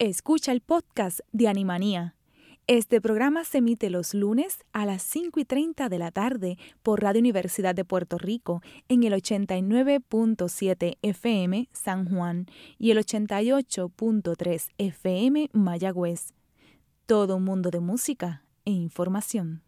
Escucha el podcast de Animanía. Este programa se emite los lunes a las 5 y 30 de la tarde por Radio Universidad de Puerto Rico en el 89.7 FM San Juan y el 88.3 FM Mayagüez. Todo un mundo de música e información.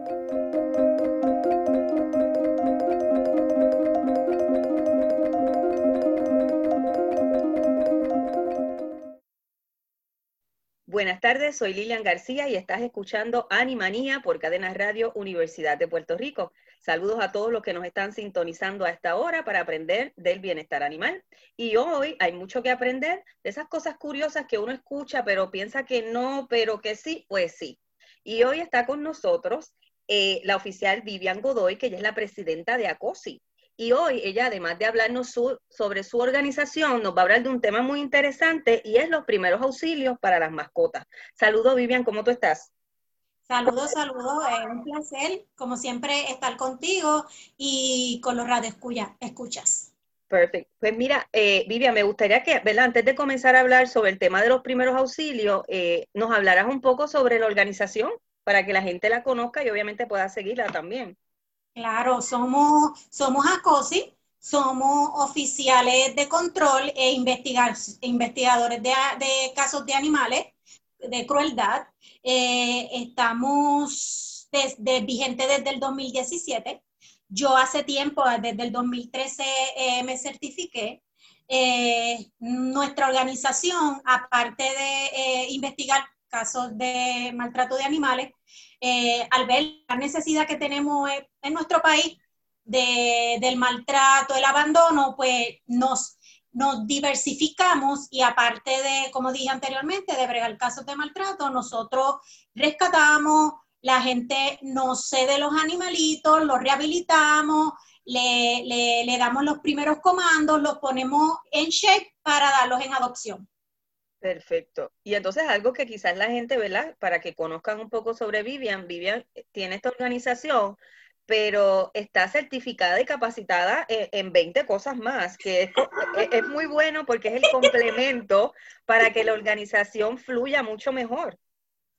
Tardes, soy Lilian García y estás escuchando Animanía por Cadena Radio Universidad de Puerto Rico. Saludos a todos los que nos están sintonizando a esta hora para aprender del bienestar animal. Y hoy hay mucho que aprender de esas cosas curiosas que uno escucha, pero piensa que no, pero que sí, pues sí. Y hoy está con nosotros eh, la oficial Vivian Godoy, que ella es la presidenta de ACOSI. Y hoy ella, además de hablarnos sobre su organización, nos va a hablar de un tema muy interesante y es los primeros auxilios para las mascotas. Saludos, Vivian, ¿cómo tú estás? Saludos, saludos, es un placer, como siempre, estar contigo y con los radios escuchas. Perfecto. Pues mira, eh, Vivian, me gustaría que, ¿verdad? Antes de comenzar a hablar sobre el tema de los primeros auxilios, eh, nos hablaras un poco sobre la organización para que la gente la conozca y obviamente pueda seguirla también. Claro, somos, somos ACOSI, somos oficiales de control e investigadores de, casos de animales de crueldad. Eh, estamos desde, vigente desde el 2017. Yo hace tiempo, desde el 2013, eh, me certifiqué. Eh, nuestra organización, aparte de investigar casos de maltrato de animales, eh, al ver la necesidad que tenemos en nuestro país del maltrato, el abandono, pues nos, diversificamos y aparte de, como dije anteriormente, de bregar casos de maltrato, nosotros rescatamos, la gente nos cede los animalitos, los rehabilitamos, le, le damos los primeros comandos, los ponemos en shape para darlos en adopción. Perfecto. Y entonces algo que quizás la gente, ¿verdad? Para que conozcan un poco sobre Vivian, Vivian eh, tiene esta organización, pero está certificada y capacitada eh, en, 20 cosas más, que es, e, es, muy bueno porque es el complemento para que la organización fluya mucho mejor.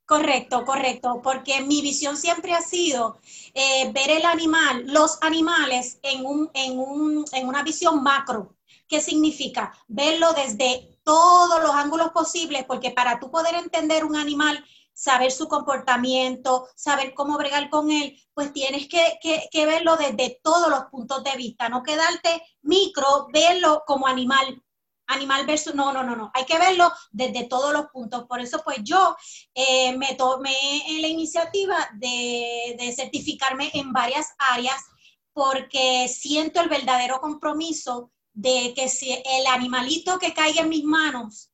Correcto, correcto, porque mi visión siempre ha sido eh, ver el animal, los animales en, un, en, un, en una visión macro. ¿Qué significa? Verlo desde todos los ángulos posibles, porque para tú poder entender un animal, saber su comportamiento, saber cómo bregar con él, pues tienes que, que, verlo desde todos los puntos de vista, no quedarte micro, verlo como animal, animal versus, no, no, no, no, hay que verlo desde todos los puntos. Por eso, pues yo eh, me tomé la iniciativa de, de certificarme en varias áreas porque siento el verdadero compromiso de que si el animalito que caiga en mis manos,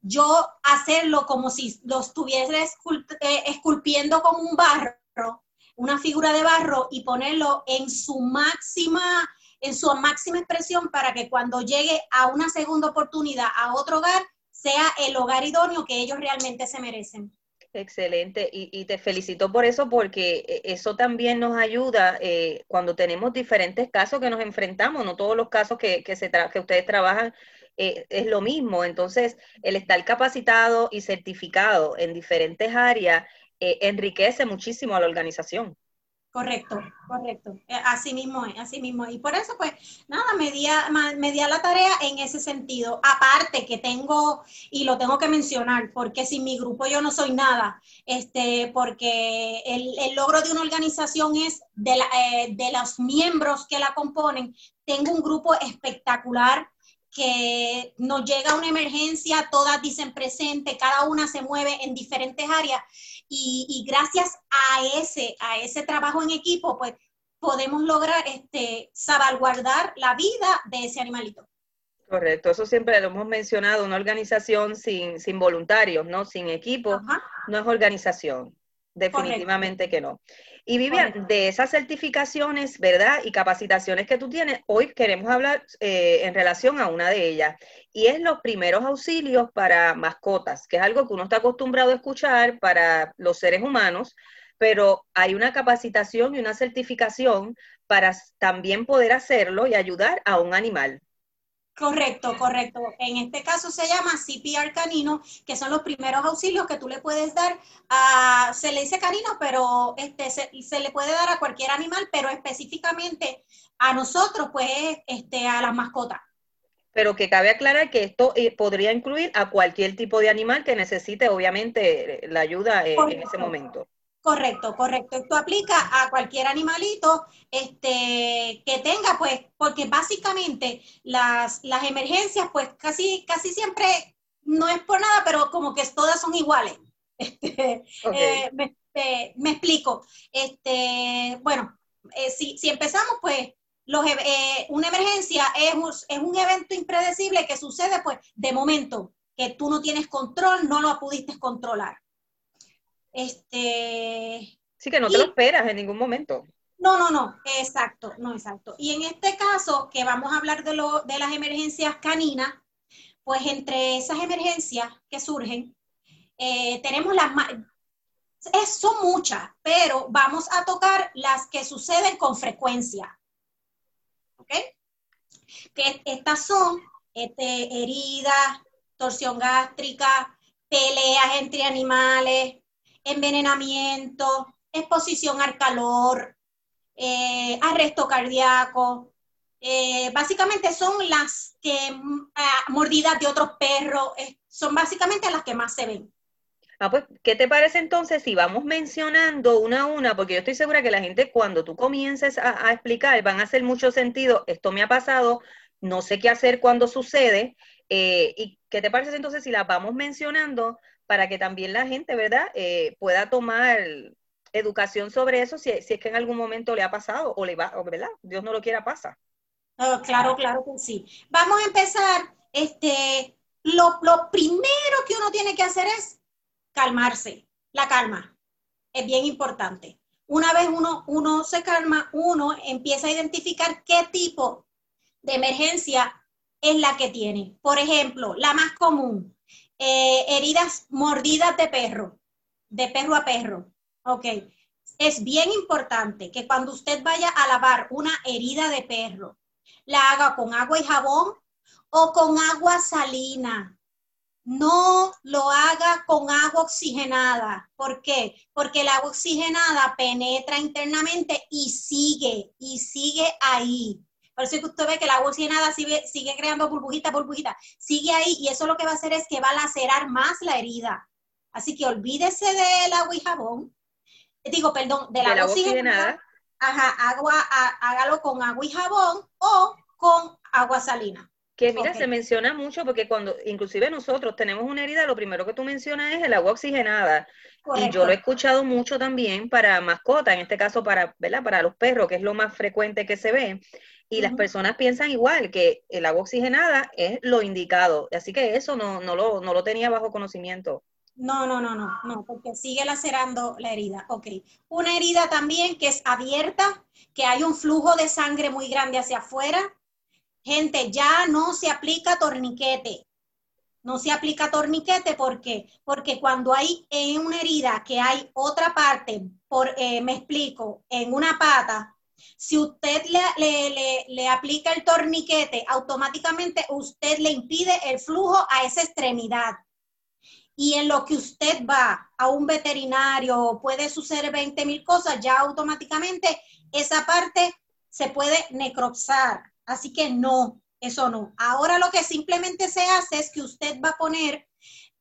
yo hacerlo como si lo estuviera eh, esculpiendo con un barro, una figura de barro y ponerlo en su máxima en su máxima expresión para que cuando llegue a una segunda oportunidad a otro hogar sea el hogar idóneo que ellos realmente se merecen. Excelente, y, te felicito por eso porque eh, eso también nos ayuda eh, cuando tenemos diferentes casos que nos enfrentamos, no todos los casos que, que, se que ustedes trabajan eh, es lo mismo, entonces el estar capacitado y certificado en diferentes áreas enriquece muchísimo a la organización. Correcto, correcto. Eh, así mismo es, así mismo Y por eso, pues, nada, me di, la tarea en ese sentido. Aparte que tengo, y lo tengo que mencionar, porque sin mi grupo yo no soy nada, este, porque el, el logro de una organización es de, la, eh, de los miembros que la componen. Tengo un grupo espectacular que nos llega una emergencia, todas dicen presente, cada una se mueve en diferentes áreas y, gracias a ese, a ese trabajo en equipo, pues podemos lograr este, salvaguardar la vida de ese animalito. Correcto, eso siempre lo hemos mencionado, una organización sin, sin voluntarios, ¿no? Sin equipo, no es organización, definitivamente que no. Y Vivian, de esas certificaciones, ¿verdad? Y capacitaciones que tú tienes, hoy queremos hablar eh, en relación a una de ellas. Y es los primeros auxilios para mascotas, que es algo que uno está acostumbrado a escuchar para los seres humanos, pero hay una capacitación y una certificación para también poder hacerlo y ayudar a un animal. Correcto, correcto. En este caso se llama CPR canino, que son los primeros auxilios que tú le puedes dar a, se le dice canino, pero este, se, le puede dar a cualquier animal, pero específicamente a nosotros, pues, este, a las mascotas. Pero que cabe aclarar que esto eh, podría incluir a cualquier tipo de animal que necesite, obviamente, la ayuda eh, en ese momento. Correcto, correcto. Esto aplica a cualquier animalito este, que tenga, pues, porque básicamente las, las emergencias, pues casi, casi siempre, no es por nada, pero como que todas son iguales. Este, eh, me, explico. Este, bueno, eh, si, si, empezamos, pues, los, eh, una emergencia es, es un evento impredecible que sucede, pues, de momento, que tú no tienes control, no lo pudiste controlar. Este, sí, que no te lo esperas en ningún momento. No, no, no, exacto, no, exacto. Y en este caso, que vamos a hablar de, lo, de las emergencias caninas, pues entre esas emergencias que surgen, eh, tenemos las más, son muchas, pero vamos a tocar las que suceden con frecuencia. ¿Ok? Que estas son este, heridas, torsión gástrica, peleas entre animales, envenenamiento, exposición al calor, eh, arresto cardíaco. Eh, básicamente son las que, ah, mordidas de otros perros, eh, son básicamente las que más se ven. Ah, pues, ¿qué te parece entonces si vamos mencionando una a una? Porque yo estoy segura que la gente cuando tú comiences a, a explicar van a hacer mucho sentido, esto me ha pasado, no sé qué hacer cuando sucede, ¿y qué te parece entonces si las vamos mencionando para que también la gente, ¿verdad?, eh, pueda tomar educación sobre eso si, es que en algún momento le ha pasado o le va, ¿verdad? Dios no lo quiera, pasa. Oh, claro, claro que sí. Vamos a empezar, este, lo, lo primero que uno tiene que hacer es calmarse, la calma, es bien importante. Una vez uno, uno se calma, uno empieza a identificar qué tipo de emergencia es la que tiene. Por ejemplo, la más común, eh, heridas mordidas de perro, de perro a perro. Ok. Es bien importante que cuando usted vaya a lavar una herida de perro, la haga con agua y jabón o con agua salina. No lo haga con agua oxigenada. ¿Por qué? Porque el agua oxigenada penetra internamente y sigue, y sigue ahí. Por eso que usted ve que la oxigenada sigue, sigue creando burbujitas, burbujitas. Sigue ahí y eso lo que va a hacer es que va a lacerar más la herida. Así que olvídese del agua y jabón. Digo, perdón, de la, agua oxigenada. Ajá, agua, hágalo con agua y jabón o con agua salina. Que mira, se menciona mucho porque cuando inclusive nosotros tenemos una herida, lo primero que tú mencionas es el agua oxigenada. Y yo lo he escuchado mucho también para mascotas, en este caso para, ¿verdad? para los perros, que es lo más frecuente que se ve y las personas piensan igual, que el agua oxigenada es lo indicado. Así que eso no, no, lo, no lo tenía bajo conocimiento. No, no, no, no, no, porque sigue lacerando la herida. Ok. Una herida también que es abierta, que hay un flujo de sangre muy grande hacia afuera. Gente, ya no se aplica torniquete. No se aplica torniquete, ¿por qué? Porque cuando hay en una herida que hay otra parte, por, eh, me explico, en una pata, si usted le, aplica el torniquete, automáticamente usted le impide el flujo a esa extremidad. Y en lo que usted va a un veterinario, puede suceder 20 mil cosas, ya automáticamente esa parte se puede necropsar. Así que no, eso no. Ahora lo que simplemente se hace es que usted va a poner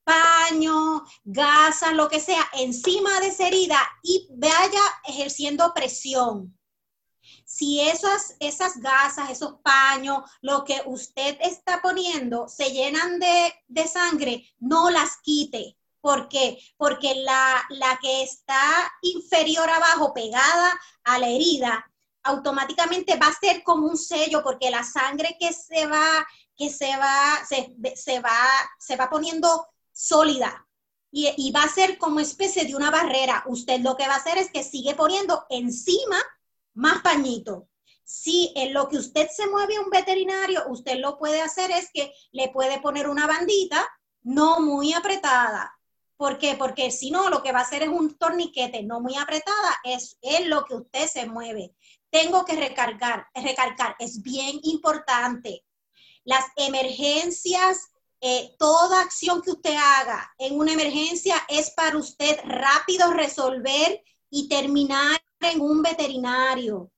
paño, gasas, lo que sea, encima de esa herida y vaya ejerciendo presión si esas, esas gasas, esos paños, lo que usted está poniendo se llenan de, sangre, no las quite. ¿Por qué? Porque la, la que está inferior abajo, pegada a la herida, automáticamente va a ser como un sello, porque la sangre que se va, que se va, se, va, se va poniendo sólida. y, va a ser como especie de una barrera. Usted lo que va a hacer es que sigue poniendo encima más pañito. Si en lo que usted se mueve a un veterinario, usted lo puede hacer es que le puede poner una bandita no muy apretada. ¿Por qué? Porque si no, lo que va a hacer es un torniquete no muy apretada, es, es lo que usted se mueve. Tengo que recargar, recargar, es bien importante. Las emergencias eh, toda acción que usted haga en una emergencia es para usted rápido resolver y terminar en un veterinario.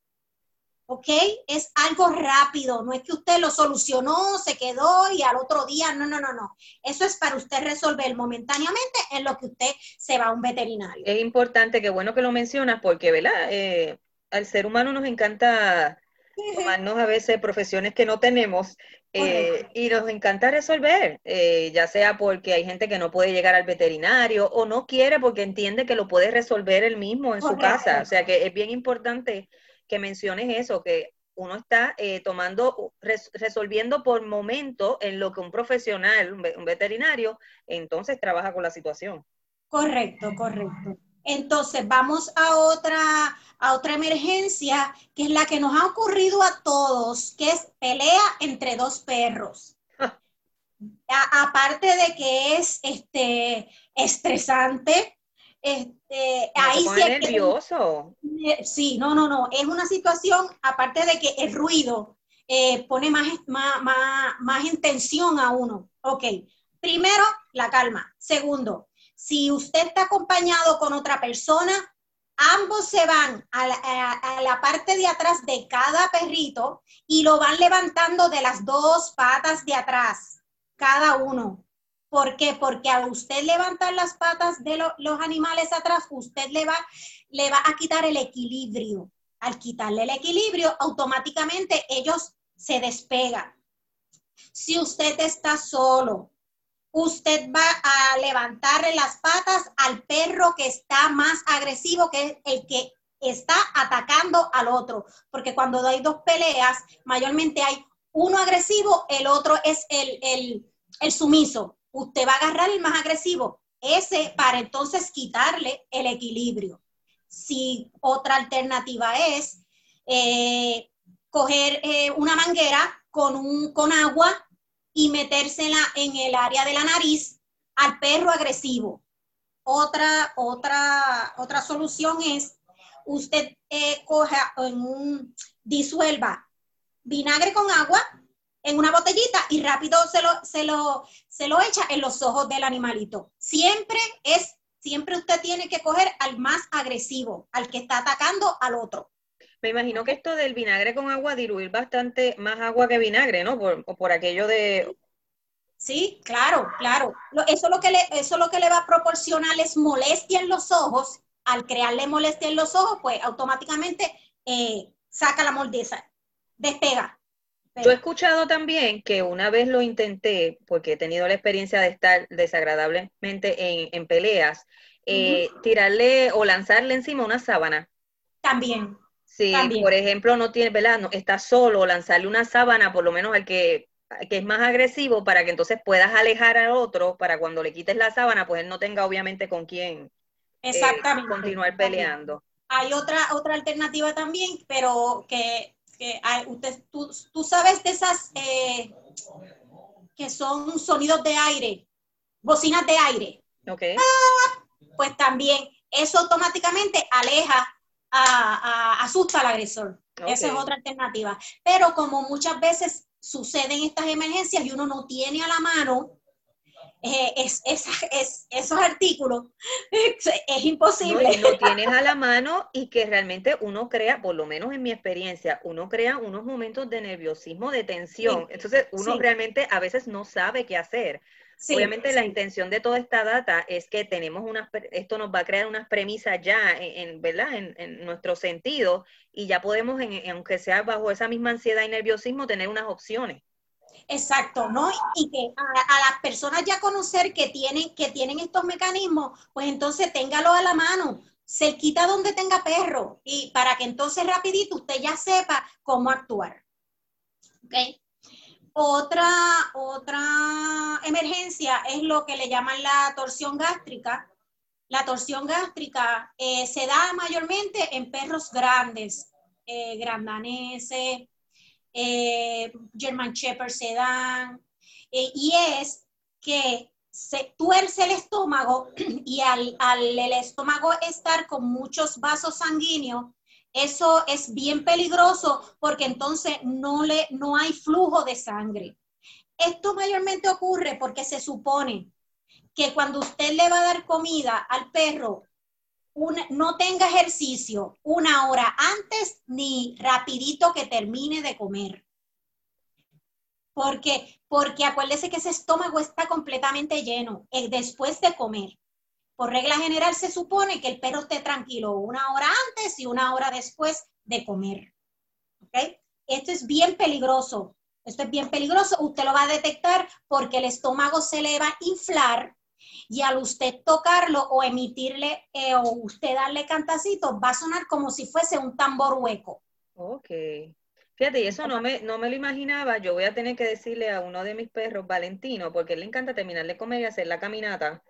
¿Ok? Es algo rápido, no es que usted lo solucionó, se quedó y al otro día, no, no, no, no. Eso es para usted resolver momentáneamente en lo que usted se va a un veterinario. Es importante, qué bueno que lo mencionas, porque, ¿verdad? Eh, al ser humano nos encanta tomarnos a veces profesiones que no tenemos eh, y nos encanta resolver, eh, ya sea porque hay gente que no puede llegar al veterinario o no quiere porque entiende que lo puede resolver él mismo en su casa. O sea que es bien importante que menciones eso, que uno está eh, tomando, resolviendo por momento en lo que un profesional, un veterinario, entonces trabaja con la situación. Correcto, correcto. Entonces, vamos a otra, a otra emergencia, que es la que nos ha ocurrido a todos, que es pelea entre dos perros. aparte de que es este, estresante, este, ahí sí nervioso. sí, no, no, no. Es una situación, aparte de que el ruido eh, pone más, más, más, más en tensión a uno. Ok, primero, la calma. Segundo, si usted está acompañado con otra persona, ambos se van a la, parte de atrás de cada perrito y lo van levantando de las dos patas de atrás, cada uno. ¿Por qué? Porque al usted levantar las patas de los animales atrás, usted le va, le va a quitar el equilibrio. Al quitarle el equilibrio, automáticamente ellos se despegan. Si usted está solo, usted va a levantarle las patas al perro que está más agresivo, que es el que está atacando al otro. Porque cuando hay dos peleas, mayormente hay uno agresivo, el otro es el, el, sumiso. Usted va a agarrar el más agresivo, ese para entonces quitarle el equilibrio. Si otra alternativa es eh, coger eh, una manguera con, un, con agua y metérsela en el área de la nariz al perro agresivo. Otra, otra, otra solución es usted eh, en un, disuelva vinagre con agua en una botellita y rápido se lo, se lo, se lo echa en los ojos del animalito. Siempre es, siempre usted tiene que coger al más agresivo, al que está atacando al otro. Me imagino que esto del vinagre con agua, diluir bastante más agua que vinagre, ¿no? Por, por aquello de... Sí, claro, claro. Eso lo, que le, eso lo que le va a proporcionar es molestia en los ojos. Al crearle molestia en los ojos, pues automáticamente eh, saca la moldeza, despega. Yo he escuchado también que una vez lo intenté, porque he tenido la experiencia de estar desagradablemente en, peleas, eh, tirarle o lanzarle encima una sábana. También. Sí, por ejemplo, no tiene, ¿verdad? No, está solo, lanzarle una sábana, por lo menos al que, que es más agresivo, para que entonces puedas alejar al otro, para cuando le quites la sábana, pues él no tenga obviamente con quién eh, continuar peleando. Hay otra, otra alternativa también, pero que, que hay, usted, tú, tú, sabes de esas eh, que son sonidos de aire, bocinas de aire. Ok. Ah, pues también eso automáticamente aleja asusta al agresor. Esa es otra alternativa. Pero como muchas veces suceden estas emergencias y uno no tiene a la mano eh, es, esos artículos, es, imposible. No, lo tienes a la mano y que realmente uno crea, por lo menos en mi experiencia, uno crea unos momentos de nerviosismo, de tensión. Entonces uno realmente a veces no sabe qué hacer. Obviamente la intención de toda esta data es que tenemos unas, esto nos va a crear unas premisas ya en, ¿verdad? En, nuestro sentido y ya podemos, aunque sea bajo esa misma ansiedad y nerviosismo, tener unas opciones. Exacto, ¿no? Y que a, las personas ya conocer que tienen, que tienen estos mecanismos, pues entonces téngalo a la mano, se quita donde tenga perro y para que entonces rapidito usted ya sepa cómo actuar. ¿Ok? Otra, otra emergencia es lo que le llaman la torsión gástrica. La torsión gástrica eh, se da mayormente en perros grandes, eh, grandaneses, eh, German Shepherd se dan, y es que se tuerce el estómago y al, al el estómago estar con muchos vasos sanguíneos, eso es bien peligroso porque entonces no, le, no hay flujo de sangre. Esto mayormente ocurre porque se supone que cuando usted le va a dar comida al perro, no tenga ejercicio una hora antes ni rapidito que termine de comer. Porque, porque acuérdese que ese estómago está completamente lleno eh, después de comer. Por regla general se supone que el perro esté tranquilo una hora antes y una hora después de comer. ¿Ok? Esto es bien peligroso. Esto es bien peligroso. Usted lo va a detectar porque el estómago se le va a inflar y al usted tocarlo o emitirle eh, o usted darle cantacito, va a sonar como si fuese un tambor hueco. Ok. Fíjate, y eso no me, no me lo imaginaba. Yo voy a tener que decirle a uno de mis perros, Valentino, porque le encanta terminar de comer y hacer la caminata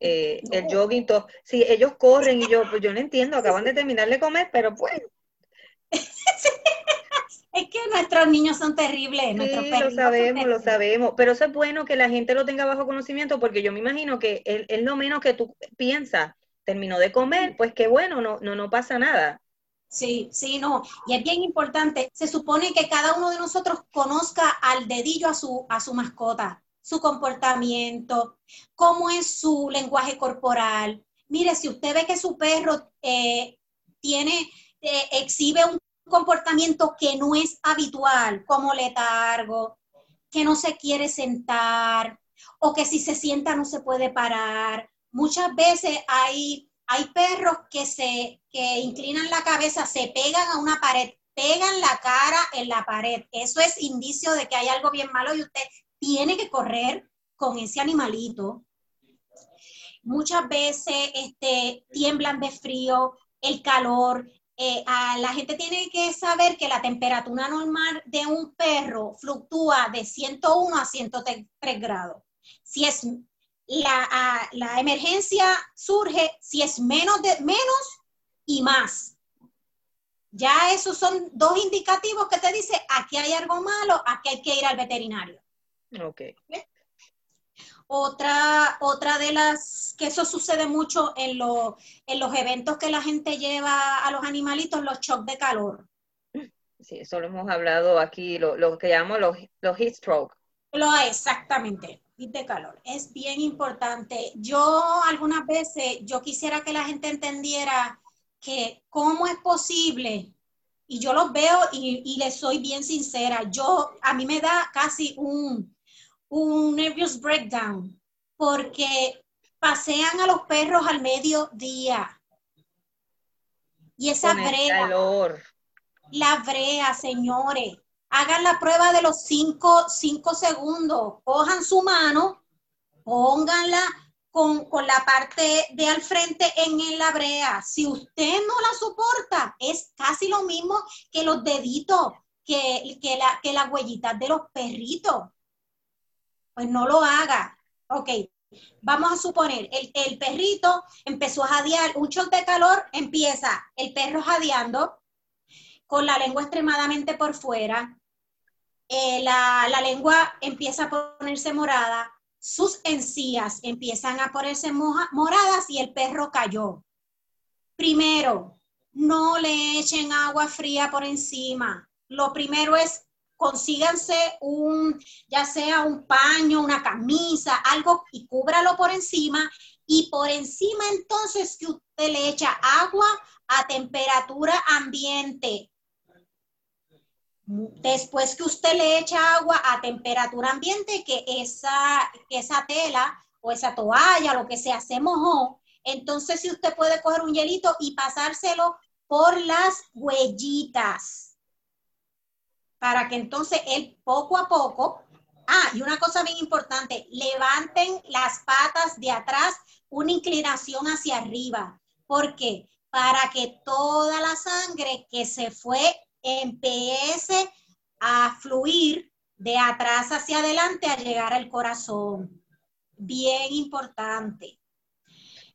eh, el jogging, todo. Sí, ellos corren y yo, pues yo no entiendo, acaban de terminar de comer, pero pues. Es que nuestros niños son terribles. Sí, lo sabemos, lo sabemos. Pero eso es bueno que la gente lo tenga bajo conocimiento porque yo me imagino que es, lo menos que tú piensas. Terminó de comer, pues qué bueno, no, no, no pasa nada. Sí, sí, no. Y es bien importante. Se supone que cada uno de nosotros conozca al dedillo a su, a su mascota su comportamiento, cómo es su lenguaje corporal. Mire, si usted ve que su perro eh, tiene, eh, exhibe un comportamiento que no es habitual, como letargo, que no se quiere sentar, o que si se sienta no se puede parar. Muchas veces hay, hay perros que se que inclinan la cabeza, se pegan a una pared, pegan la cara en la pared. Eso es indicio de que hay algo bien malo y usted tiene que correr con ese animalito. Muchas veces este, tiemblan de frío, el calor. Eh, la gente tiene que saber que la temperatura normal de un perro fluctúa de 101 a 103 grados. Si es la, la emergencia surge si es menos de menos y más. Ya esos son dos indicativos que te dice aquí hay algo malo, aquí hay que ir al veterinario. Ok. Otra, otra de las, que eso sucede mucho en, en los eventos que la gente lleva a los animalitos, los shocks de calor. Sí, eso lo hemos hablado aquí, lo, que llamamos los, los heat stroke. Lo, exactamente, heat de calor. Es bien importante. Yo algunas veces, yo quisiera que la gente entendiera que cómo es posible y yo los veo y, y les soy bien sincera. Yo, a mí me da casi un, un nervous breakdown porque pasean a los perros al mediodía. Y esa brea, la brea, señores, hagan la prueba de los cinco, cinco segundos, cojan su mano, pónganla con, con, la parte de al frente en la brea. Si usted no la soporta, es casi lo mismo que los deditos, que, que, la, que las huellitas de los perritos pues no lo haga. Ok, vamos a suponer, el, perrito empezó a jadear, un shot de calor, empieza el perro jadeando, con la lengua extremadamente por fuera, eh, la, la, lengua empieza a ponerse morada, sus encías empiezan a ponerse moradas y el perro cayó. Primero, no le echen agua fría por encima. Lo primero es consíganse un, ya sea un paño, una camisa, algo y cúbralo por encima y por encima entonces que usted le echa agua a temperatura ambiente. Después que usted le echa agua a temperatura ambiente, que esa, que esa tela o esa toalla, lo que sea, se mojó, entonces si usted puede coger un hielito y pasárselo por las huellitas para que entonces él poco a poco, ah, y una cosa bien importante, levanten las patas de atrás una inclinación hacia arriba. ¿Por qué? Para que toda la sangre que se fue empiece a fluir de atrás hacia adelante a llegar al corazón. Bien importante.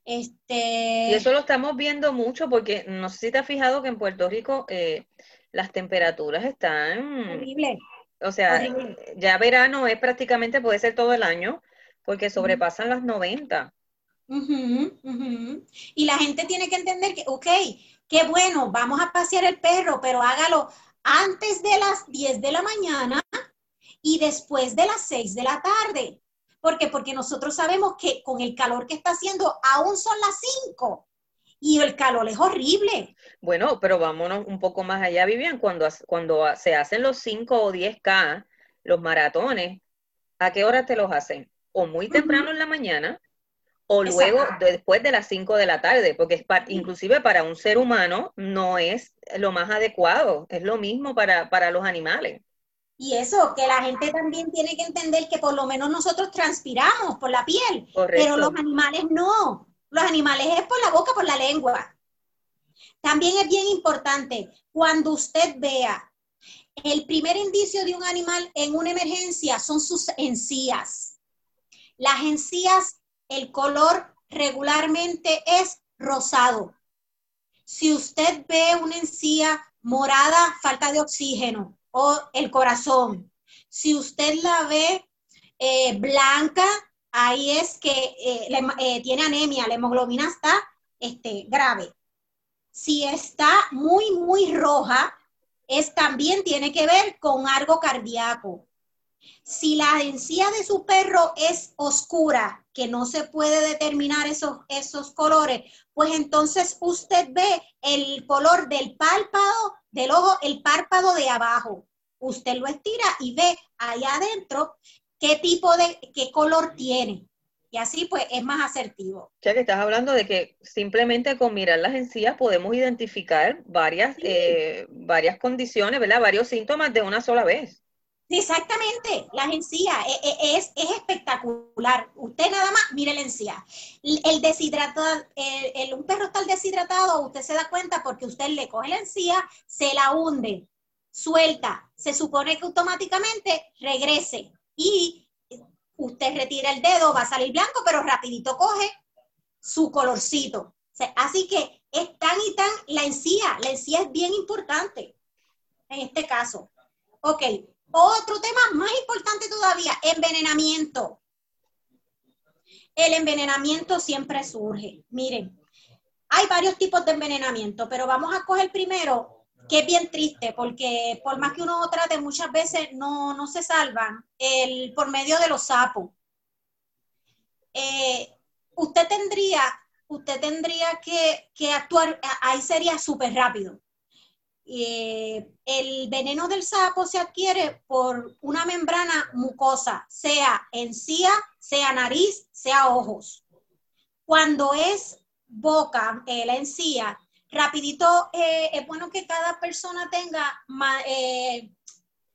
Este... Y eso lo estamos viendo mucho porque no sé si te has fijado que en Puerto Rico eh, las temperaturas están... Horrible. O sea, ya verano es prácticamente, puede ser todo el año, porque sobrepasan las 90. Y la gente tiene que entender que, ok, qué bueno, vamos a pasear el perro, pero hágalo antes de las 10 de la mañana y después de las 6 de la tarde. ¿Por qué? Porque nosotros sabemos que con el calor que está haciendo, aún son las 5 y el calor es horrible. Bueno, pero vámonos un poco más allá, Vivian, cuando, cuando se hacen los 5 o 10K, los maratones, ¿a qué hora te los hacen? O muy temprano en la mañana o luego después de las 5 de la tarde, porque inclusive para un ser humano no es lo más adecuado, es lo mismo para, para los animales. Y eso, que la gente también tiene que entender que por lo menos nosotros transpiramos por la piel, pero los animales no. Los animales es por la boca, por la lengua. También es bien importante, cuando usted vea el primer indicio de un animal en una emergencia son sus encías. Las encías el color regularmente es rosado. Si usted ve una encía morada, falta de oxígeno o el corazón. Si usted la ve eh, blanca, ahí es que eh, eh, tiene anemia, la hemoglobina está este, grave. Si está muy, muy roja, es también tiene que ver con algo cardíaco. Si la encía de su perro es oscura, que no se puede determinar esos, esos colores, pues entonces usted ve el color del párpado, del ojo, el párpado de abajo. Usted lo estira y ve allá adentro qué tipo de, qué color tiene. Y así pues es más asertivo. O sea que estás hablando de que simplemente con mirar las encías podemos identificar varias, eh, varias condiciones, ¿verdad? Varios síntomas de una sola vez. Exactamente, la encías e, e, es, es, espectacular. Usted nada más mire la encía. El deshidratado, el, un perro está deshidratado, usted se da cuenta porque usted le coge la encía, se la hunde, suelta. Se supone que automáticamente regrese y usted retira el dedo, va a salir blanco, pero rapidito coge su colorcito. así que es tan y tan, la encía, la encía es bien importante en este caso. Ok, otro tema más importante todavía, envenenamiento. El envenenamiento siempre surge. Miren, hay varios tipos de envenenamiento, pero vamos a coger primero, que es bien triste, porque por más que uno trate, muchas veces no, se salvan el, por medio de los sapos. Eh, usted tendría, usted tendría que, que actuar, ahí sería súper rápido. Eh, el veneno del sapo se adquiere por una membrana mucosa, sea encía, sea nariz, sea ojos. Cuando es boca, eh, la encía, rapidito, eh, es bueno que cada persona tenga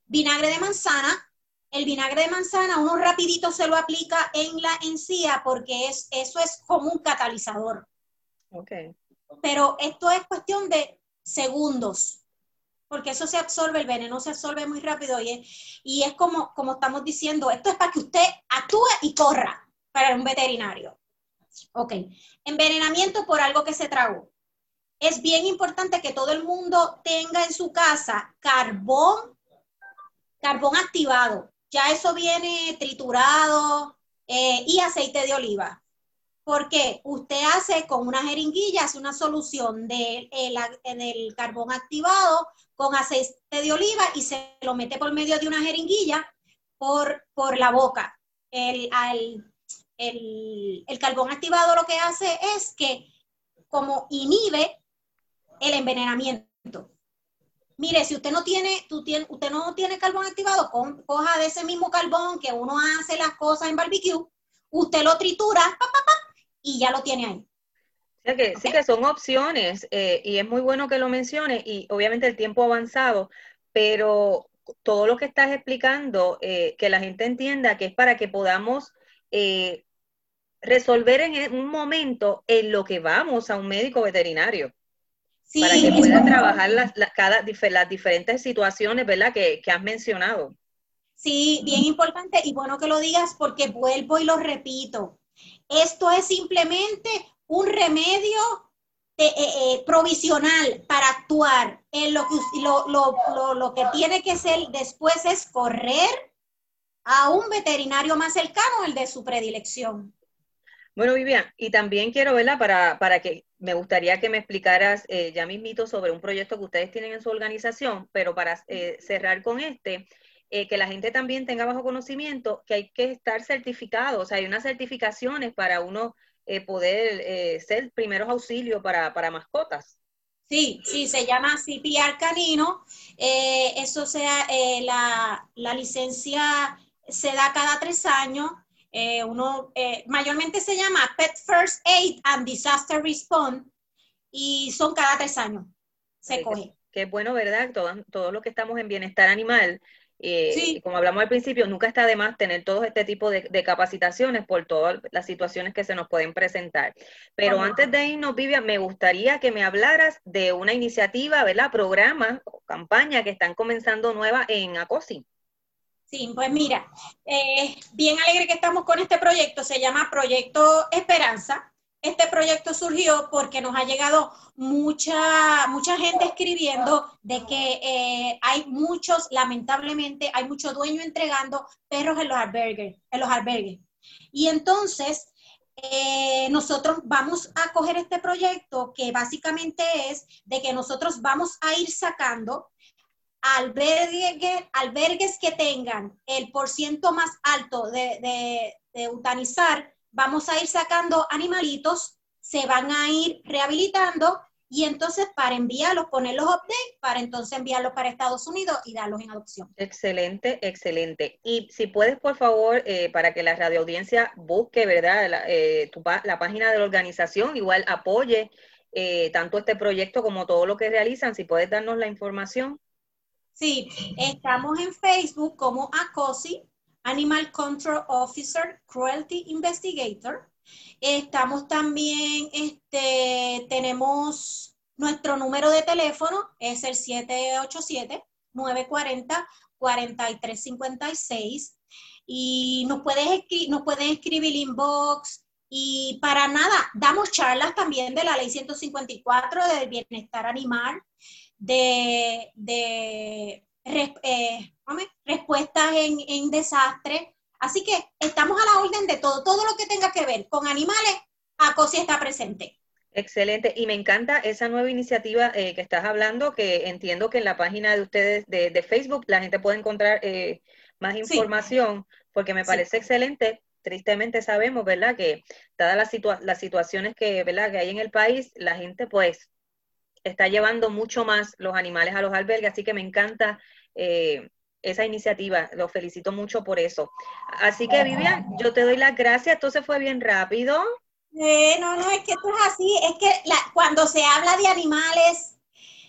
vinagre de manzana. El vinagre de manzana uno rapidito se lo aplica en la encía porque es, eso es como un catalizador. Okay. Pero esto es cuestión de segundos porque eso se absorbe, el veneno se absorbe muy rápido y es, y es como, como estamos diciendo, esto es para que usted actúe y corra para un veterinario. Ok, envenenamiento por algo que se tragó. Es bien importante que todo el mundo tenga en su casa carbón, carbón activado. Ya eso viene triturado eh, y aceite de oliva porque usted hace con una jeringuilla, hace una solución de, del carbón activado con aceite de oliva y se lo mete por medio de una jeringuilla por, por la boca. El, el, carbón activado lo que hace es que como inhibe el envenenamiento. Mire, si usted no tiene, tú tiene, usted no tiene carbón activado, coja de ese mismo carbón que uno hace las cosas en barbecue, usted lo tritura, y ya lo tiene ahí. que, Sí, que son opciones eh, y es muy bueno que lo menciones y obviamente el tiempo avanzado, pero todo lo que estás explicando, eh, que la gente entienda que es para que podamos eh, resolver en un momento en lo que vamos a un médico veterinario. Para que pueda trabajar las, cada, las diferentes situaciones, ¿verdad? Que, que has mencionado. Sí, bien importante y bueno que lo digas porque vuelvo y lo repito. Esto es simplemente un remedio eh, eh, provisional para actuar. En lo, que, lo, lo, lo que tiene que ser después es correr a un veterinario más cercano, el de su predilección. Bueno, Vivian, y también quiero, verla Para, para que me gustaría que me explicaras eh, ya mismito sobre un proyecto que ustedes tienen en su organización, pero para cerrar con este, eh, que la gente también tenga bajo conocimiento que hay que estar certificado, o sea, hay unas certificaciones para uno eh, poder eh, ser primeros auxilios para, mascotas. Sí, sí, se llama CPR canino. eso sea, la, la, licencia se da cada tres años. Uno mayormente se llama Pet First Aid and Disaster Response y son cada tres años. Se coge. Qué bueno, ¿verdad? Todo, todo lo que estamos en bienestar animal eh, como hablamos al principio, nunca está de más tener todo este tipo de, capacitaciones por todas las situaciones que se nos pueden presentar. Pero antes de irnos, Vivian, me gustaría que me hablaras de una iniciativa, ¿verdad? Programa o campaña que están comenzando nueva en ACOSI. Sí, pues mira, eh, bien alegre que estamos con este proyecto, se llama Proyecto Esperanza. Este proyecto surgió porque nos ha llegado mucha, mucha gente escribiendo de que eh, hay muchos, lamentablemente, hay muchos dueños entregando perros en los albergues. En los albergues. Y entonces, eh, nosotros vamos a coger este proyecto que básicamente es de que nosotros vamos a ir sacando albergues, que tengan el porciento más alto de, de, vamos a ir sacando animalitos, se van a ir rehabilitando y entonces para enviarlos, ponerlos update, para entonces enviarlos para Estados Unidos y darlos en adopción. Excelente, excelente. Y si puedes, por favor, eh, para que la radioaudiencia busque, ¿verdad? La, eh, la página de la organización, igual apoye eh, tanto este proyecto como todo lo que realizan, si puedes darnos la información. Sí, estamos en Facebook como ACOSI, Animal Control Officer, Cruelty Investigator. Estamos también, este, tenemos nuestro número de teléfono, es el 787-940-4356. Y nos puedes, nos pueden escribir inbox. Y para nada, damos charlas también de la ley 154 del bienestar animal, de, de eh, respuestas en, desastre. Así que estamos a la orden de todo, todo lo que tenga que ver con animales, ACOSI está presente. Excelente, y me encanta esa nueva iniciativa eh, que estás hablando, que entiendo que en la página de ustedes de, Facebook la gente puede encontrar eh, más información, porque me parece excelente. Tristemente sabemos, ¿verdad?, que dadas las, las situaciones que, ¿verdad? que hay en el país, la gente pues está llevando mucho más los animales a los albergues, así que me encanta eh, esa iniciativa. Lo felicito mucho por eso. Así que, Vivian, yo te doy las gracias. Esto se fue bien rápido. Eh, no, no, es que esto es así. Es que cuando se habla de animales,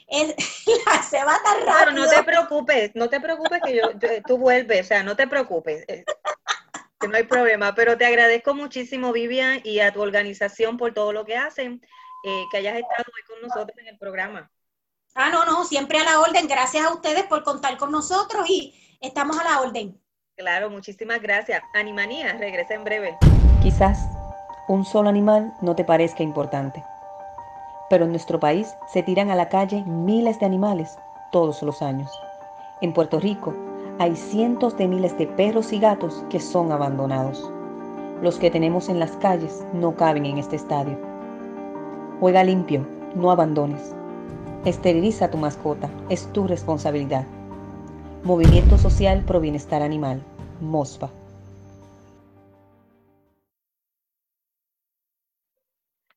se va tan rápido. Pero no te preocupes, no te preocupes que yo, tú vuelves, o sea, no te preocupes. Eh, no hay problema, pero te agradezco muchísimo, Vivian, y a tu organización por todo lo que hacen. Eh, que hayas estado hoy con nosotros en el programa. Ah, no, no, siempre a la orden. Gracias a ustedes por contar con nosotros y estamos a la orden. Claro, muchísimas gracias. Animanía, regresa en breve. Quizás un solo animal no te parezca importante, pero en nuestro país se tiran a la calle miles de animales todos los años. En Puerto Rico hay cientos de miles de perros y gatos que son abandonados. Los que tenemos en las calles no caben en este estadio. Juega limpio, no abandones. Esteriliza tu mascota, es tu responsabilidad. Movimiento Social Pro Bienestar Animal, MOSPA.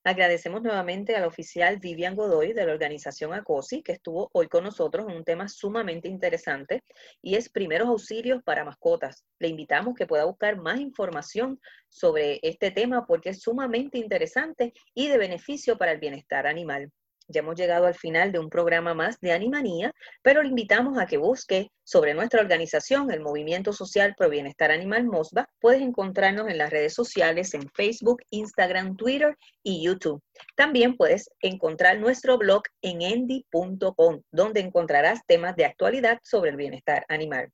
Agradecemos nuevamente al oficial Vivian Godoy de la organización ACOSI, que estuvo hoy con nosotros en un tema sumamente interesante y es primeros auxilios para mascotas. Le invitamos que pueda buscar más información sobre este tema porque es sumamente interesante y de beneficio para el bienestar animal. Ya hemos llegado al final de un programa más de Animanía, pero le invitamos a que busque sobre nuestra organización, el Movimiento Social Pro Bienestar Animal MOSBA. Puedes encontrarnos en las redes sociales en Facebook, Instagram, Twitter y YouTube. También puedes encontrar nuestro blog en endy.com, donde encontrarás temas de actualidad sobre el bienestar animal.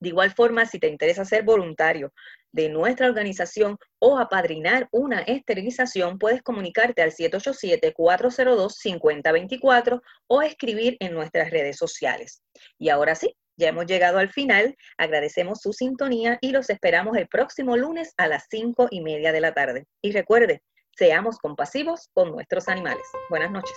De igual forma, si te interesa ser voluntario de nuestra organización o apadrinar una esterilización, puedes comunicarte al 787-402-5024 o escribir en nuestras redes sociales. Y ahora sí, ya hemos llegado al final. Agradecemos su sintonía y los esperamos el próximo lunes a las cinco y media de la tarde. Y recuerde, seamos compasivos con nuestros animales. Buenas noches.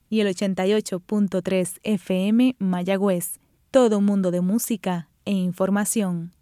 y el 88.3 FM Mayagüez. Todo mundo de música e información.